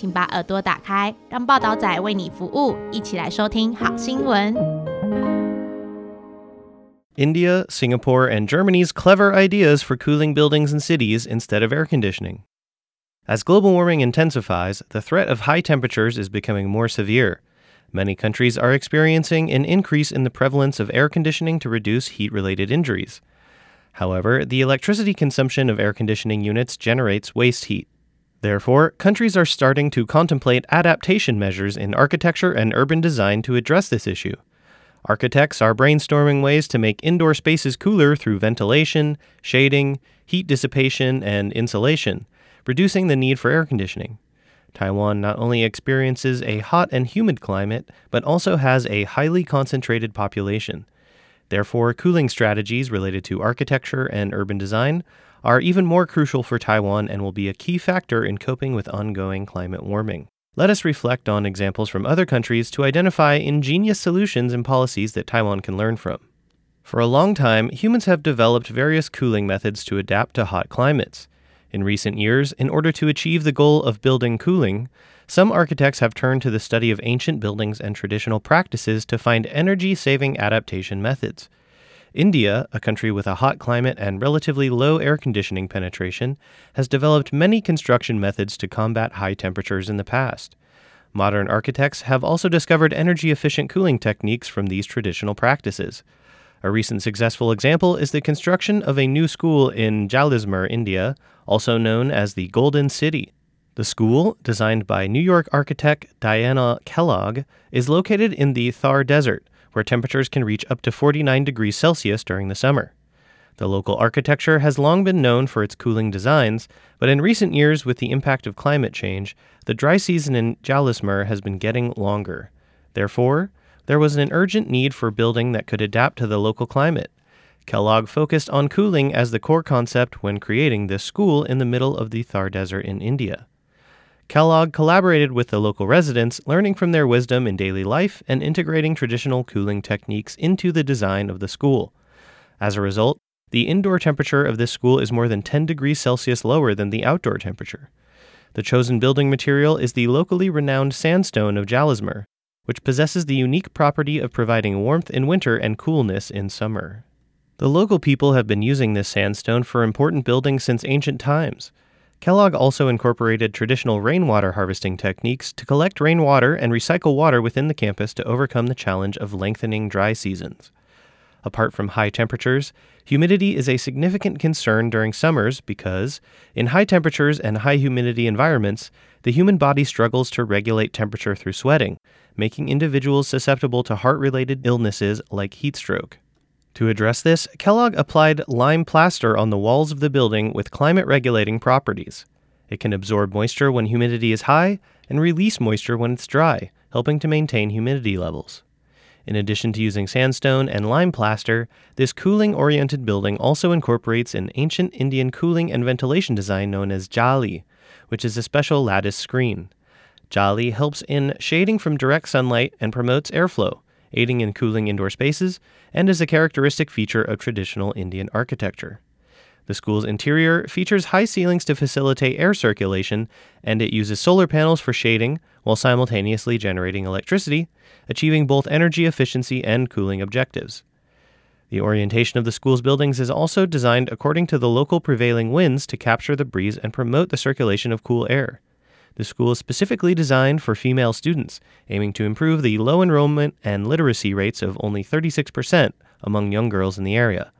请把耳朵打开，让报道仔为你服务，一起来收听好新闻。 India, Singapore, and Germany's clever ideas for cooling buildings and cities instead of air conditioning. As global warming intensifies, the threat of high temperatures is becoming more severe. Many countries are experiencing an increase in the prevalence of air conditioning to reduce heat related injuries. However, the electricity consumption of air conditioning units generates waste heat. Therefore, countries are starting to contemplate adaptation measures in architecture and urban design to address this issue. Architects are brainstorming ways to make indoor spaces cooler through ventilation, shading, heat dissipation, and insulation, reducing the need for air conditioning. Taiwan not only experiences a hot and humid climate, but also has a highly concentrated population. Therefore, cooling strategies related to architecture and urban design are even more crucial for Taiwan and will be a key factor in coping with ongoing climate warming. Let us reflect on examples from other countries to identify ingenious solutions and policies that Taiwan can learn from. For a long time, humans have developed various cooling methods to adapt to hot climates. In recent years, in order to achieve the goal of building cooling, some architects have turned to the study of ancient buildings and traditional practices to find energy saving adaptation methods. India, a country with a hot climate and relatively low air conditioning penetration, has developed many construction methods to combat high temperatures in the past. Modern architects have also discovered energy efficient cooling techniques from these traditional practices. A recent successful example is the construction of a new school in Jaisalmer, India, also known as the Golden City. The school, designed by New York architect Diana Kellogg, is located in the Thar Desert, where temperatures can reach up to 49 degrees Celsius during the summer. The local architecture has long been known for its cooling designs, but in recent years, with the impact of climate change, the dry season in Jaisalmer has been getting longer. Therefore, there was an urgent need for building that could adapt to the local climate. Kellogg focused on cooling as the core concept when creating this school in the middle of the Thar Desert in India. Kellogg collaborated with the local residents, learning from their wisdom in daily life and integrating traditional cooling techniques into the design of the school. As a result, the indoor temperature of this school is more than 10 degrees Celsius lower than the outdoor temperature. The chosen building material is the locally renowned sandstone of Jaisalmer, which possesses the unique property of providing warmth in winter and coolness in summer. The local people have been using this sandstone for important buildings since ancient times. Kellogg also incorporated traditional rainwater harvesting techniques to collect rainwater and recycle water within the campus to overcome the challenge of lengthening dry seasons. Apart from high temperatures, humidity is a significant concern during summers because, in high temperatures and high humidity environments, the human body struggles to regulate temperature through sweating, making individuals susceptible to heart related illnesses like heat stroke. To address this, Kellogg applied lime plaster on the walls of the building with climate regulating properties. It can absorb moisture when humidity is high and release moisture when it's dry, helping to maintain humidity levels. In addition to using sandstone and lime plaster, this cooling oriented building also incorporates an ancient Indian cooling and ventilation design known as jali, which is a special lattice screen. Jali helps in shading from direct sunlight and promotes airflow, aiding in cooling indoor spaces, and is a characteristic feature of traditional Indian architecture. The school's interior features high ceilings to facilitate air circulation, and it uses solar panels for shading while simultaneously generating electricity, achieving both energy efficiency and cooling objectives. The orientation of the school's buildings is also designed according to the local prevailing winds to capture the breeze and promote the circulation of cool air. The school is specifically designed for female students, aiming to improve the low enrollment and literacy rates of only 36% among young girls in the area,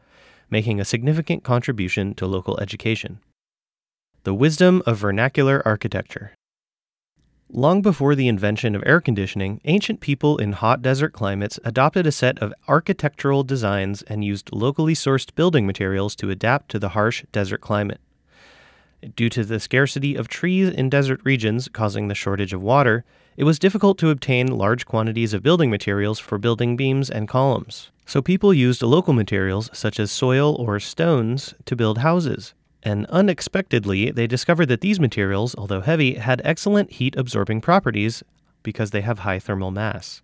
making a significant contribution to local education. The wisdom of vernacular architecture. Long before the invention of air conditioning, ancient people in hot desert climates adopted a set of architectural designs and used locally sourced building materials to adapt to the harsh desert climate. Due to the scarcity of trees in desert regions causing the shortage of water, it was difficult to obtain large quantities of building materials for building beams and columns. So people used local materials such as soil or stones to build houses. And unexpectedly, they discovered that these materials, although heavy, had excellent heat absorbing properties because they have high thermal mass.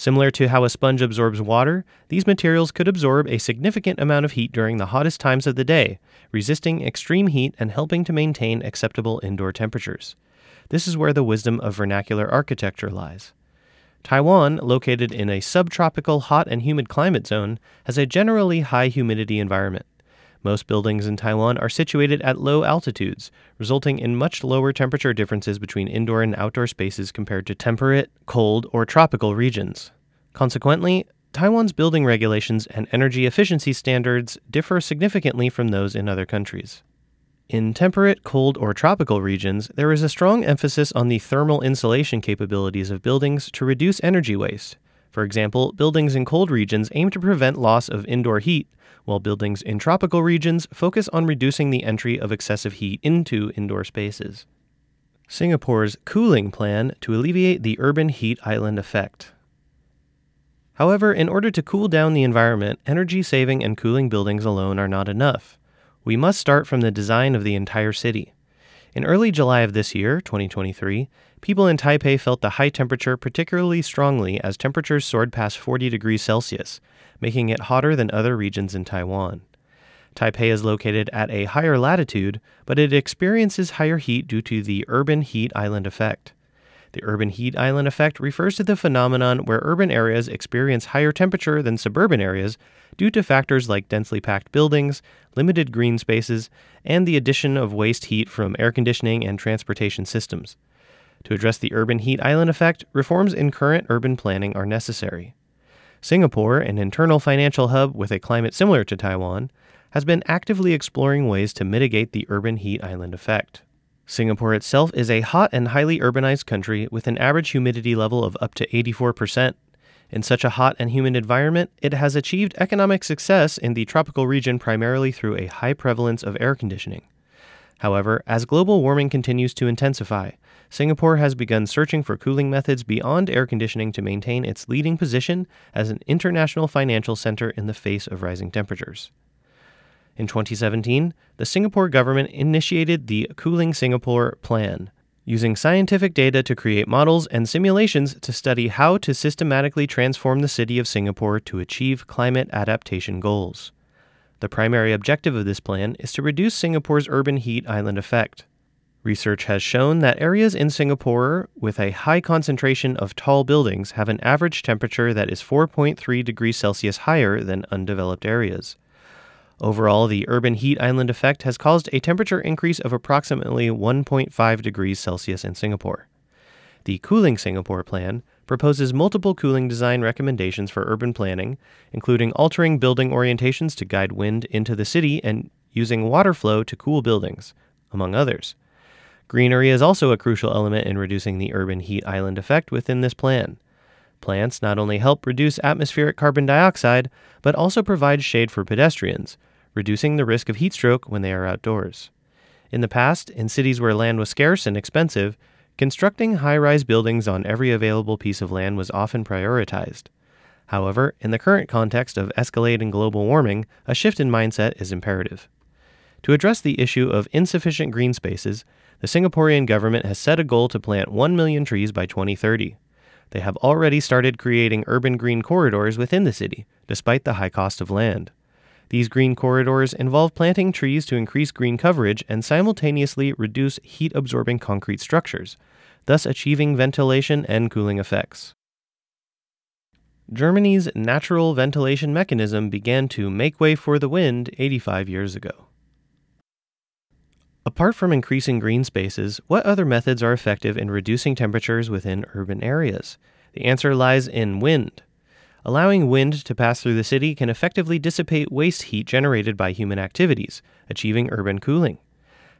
Similar to how a sponge absorbs water, these materials could absorb a significant amount of heat during the hottest times of the day, resisting extreme heat and helping to maintain acceptable indoor temperatures. This is where the wisdom of vernacular architecture lies. Taiwan, located in a subtropical hot and humid climate zone, has a generally high humidity environment. Most buildings in Taiwan are situated at low altitudes, resulting in much lower temperature differences between indoor and outdoor spaces compared to temperate, cold, or tropical regions. Consequently, Taiwan's building regulations and energy efficiency standards differ significantly from those in other countries. In temperate, cold, or tropical regions, there is a strong emphasis on the thermal insulation capabilities of buildings to reduce energy waste. For example, buildings in cold regions aim to prevent loss of indoor heat while buildings in tropical regions focus on reducing the entry of excessive heat into indoor spaces. Singapore's cooling plan to alleviate the urban heat island effect. However, in order to cool down the environment, energy saving and cooling buildings alone are not enough. We must start from the design of the entire city. In early July of this year, 2023, people in Taipei felt the high temperature particularly strongly as temperatures soared past 40 degrees Celsius, making it hotter than other regions in Taiwan. Taipei is located at a higher latitude, but it experiences higher heat due to the urban heat island effect. The urban heat island effect refers to the phenomenon where urban areas experience higher temperature than suburban areas due to factors like densely packed buildings, limited green spaces, and the addition of waste heat from air conditioning and transportation systems. To address the urban heat island effect, reforms in current urban planning are necessary. Singapore, an internal financial hub with a climate similar to Taiwan, has been actively exploring ways to mitigate the urban heat island effect. Singapore itself is a hot and highly urbanized country with an average humidity level of up to 84%. In such a hot and humid environment, it has achieved economic success in the tropical region primarily through a high prevalence of air conditioning. However, as global warming continues to intensify, Singapore has begun searching for cooling methods beyond air conditioning to maintain its leading position as an international financial center in the face of rising temperatures. In 2017, the Singapore government initiated the Cooling Singapore Plan, using scientific data to create models and simulations to study how to systematically transform the city of Singapore to achieve climate adaptation goals. The primary objective of this plan is to reduce Singapore's urban heat island effect. Research has shown that areas in Singapore with a high concentration of tall buildings have an average temperature that is 4.3 degrees Celsius higher than undeveloped areas. Overall, the urban heat island effect has caused a temperature increase of approximately 1.5 degrees Celsius in Singapore. The Cooling Singapore plan proposes multiple cooling design recommendations for urban planning, including altering building orientations to guide wind into the city and using water flow to cool buildings, among others. Greenery is also a crucial element in reducing the urban heat island effect within this plan. Plants not only help reduce atmospheric carbon dioxide, but also provide shade for pedestrians, reducing the risk of heat stroke when they are outdoors. In the past, in cities where land was scarce and expensive, constructing high rise buildings on every available piece of land was often prioritized. However, in the current context of escalating global warming, a shift in mindset is imperative. To address the issue of insufficient green spaces, the Singaporean government has set a goal to plant 1 million trees by 2030. They have already started creating urban green corridors within the city, despite the high cost of land. These green corridors involve planting trees to increase green coverage and simultaneously reduce heat absorbing concrete structures, thus achieving ventilation and cooling effects. Germany's natural ventilation mechanism began to make way for the wind 85 years ago. Apart from increasing green spaces, what other methods are effective in reducing temperatures within urban areas? The answer lies in wind. Allowing wind to pass through the city can effectively dissipate waste heat generated by human activities, achieving urban cooling.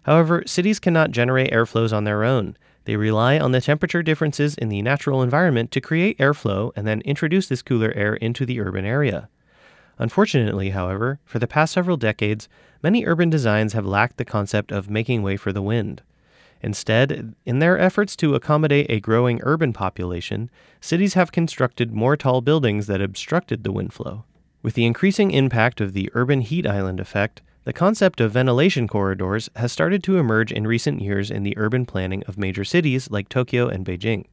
However, cities cannot generate airflows on their own. They rely on the temperature differences in the natural environment to create airflow and then introduce this cooler air into the urban area. Unfortunately, however, for the past several decades, many urban designs have lacked the concept of making way for the wind. Instead, in their efforts to accommodate a growing urban population, cities have constructed more tall buildings that obstructed the wind flow. With the increasing impact of the urban heat island effect, the concept of ventilation corridors has started to emerge in recent years in the urban planning of major cities like Tokyo and Beijing.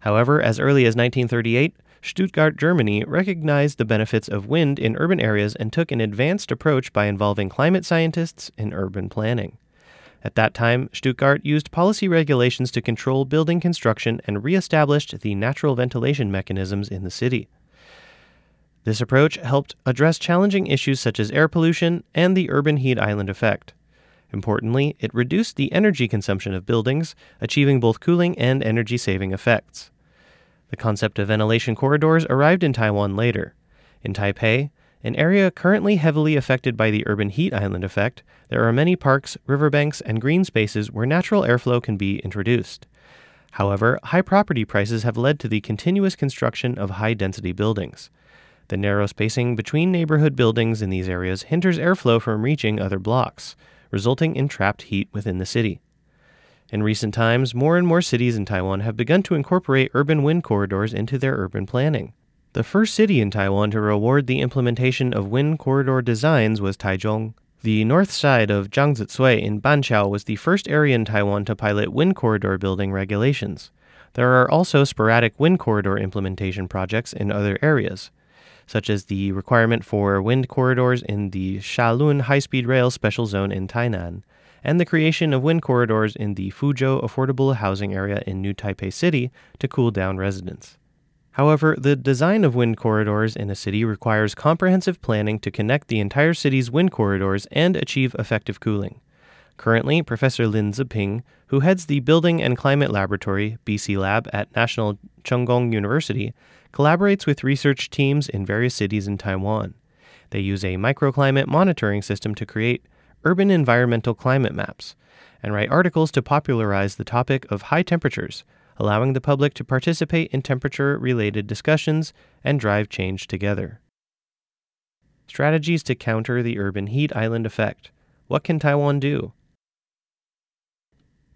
However, as early as 1938, Stuttgart, Germany recognized the benefits of wind in urban areas and took an advanced approach by involving climate scientists in urban planning. At that time, Stuttgart used policy regulations to control building construction and reestablished the natural ventilation mechanisms in the city. This approach helped address challenging issues such as air pollution and the urban heat island effect. Importantly, it reduced the energy consumption of buildings, achieving both cooling and energy saving effects. The concept of ventilation corridors arrived in Taiwan later. In Taipei, an area currently heavily affected by the urban heat island effect, there are many parks, riverbanks, and green spaces where natural airflow can be introduced. However, high property prices have led to the continuous construction of high density buildings. The narrow spacing between neighborhood buildings in these areas hinders airflow from reaching other blocks, resulting in trapped heat within the city. In recent times, more and more cities in Taiwan have begun to incorporate urban wind corridors into their urban planning. The first city in Taiwan to reward the implementation of wind corridor designs was Taichung. The north side of Jiangzi in Banqiao was the first area in Taiwan to pilot wind corridor building regulations. There are also sporadic wind corridor implementation projects in other areas, such as the requirement for wind corridors in the Shalun high speed rail special zone in Tainan, and the creation of wind corridors in the Fuzhou affordable housing area in New Taipei City to cool down residents. However, the design of wind corridors in a city requires comprehensive planning to connect the entire city's wind corridors and achieve effective cooling. Currently, Professor Lin Ziping, who heads the Building and Climate Laboratory, BC Lab, at National Cheng Kung University, collaborates with research teams in various cities in Taiwan. They use a microclimate monitoring system to create urban environmental climate maps and write articles to popularize the topic of high temperatures allowing the public to participate in temperature related discussions and drive change together. Strategies to counter the urban heat island effect. What can Taiwan do?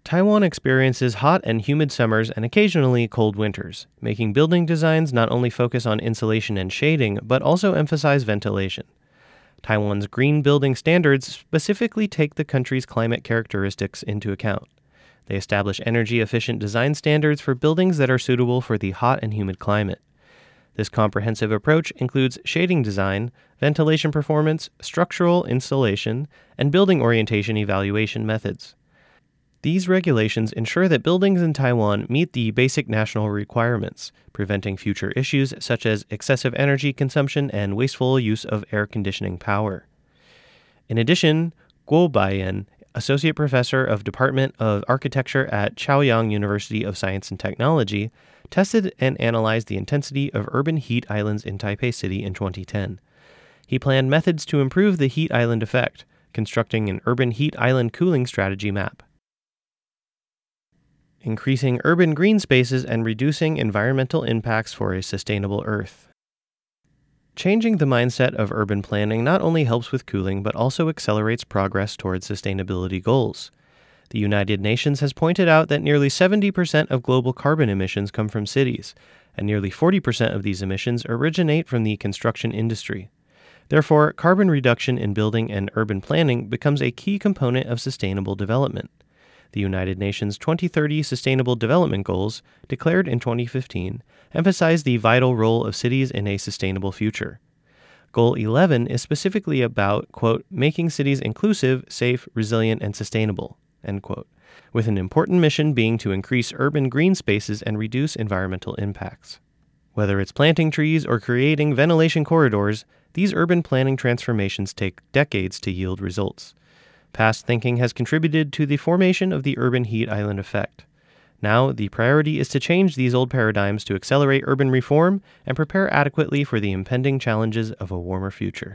Taiwan experiences hot and humid summers and occasionally cold winters, making building designs not only focus on insulation and shading, but also emphasize ventilation. Taiwan's green building standards specifically take the country's climate characteristics into account. They establish energy efficient design standards for buildings that are suitable for the hot and humid climate. This comprehensive approach includes shading design, ventilation performance, structural installation, and building orientation evaluation methods. These regulations ensure that buildings in Taiwan meet the basic national requirements, preventing future issues such as excessive energy consumption and wasteful use of air conditioning power. In addition, Guo Baiyan associate professor of Department of Architecture at Chaoyang University of Science and Technology, tested and analyzed the intensity of urban heat islands in Taipei City in 2010. He planned methods to improve the heat island effect, constructing an urban heat island cooling strategy map. Increasing urban green spaces and reducing environmental impacts for a sustainable Earth. Changing the mindset of urban planning not only helps with cooling, but also accelerates progress towards sustainability goals. The United Nations has pointed out that nearly 70% of global carbon emissions come from cities, and nearly 40% of these emissions originate from the construction industry. Therefore, carbon reduction in building and urban planning becomes a key component of sustainable development. The United Nations 2030 Sustainable Development Goals, declared in 2015, emphasize the vital role of cities in a sustainable future. Goal 11 is specifically about, quote, making cities inclusive, safe, resilient, and sustainable, end quote, with an important mission being to increase urban green spaces and reduce environmental impacts. Whether it's planting trees or creating ventilation corridors, these urban planning transformations take decades to yield results. Past thinking has contributed to the formation of the urban heat island effect. Now, the priority is to change these old paradigms to accelerate urban reform and prepare adequately for the impending challenges of a warmer future.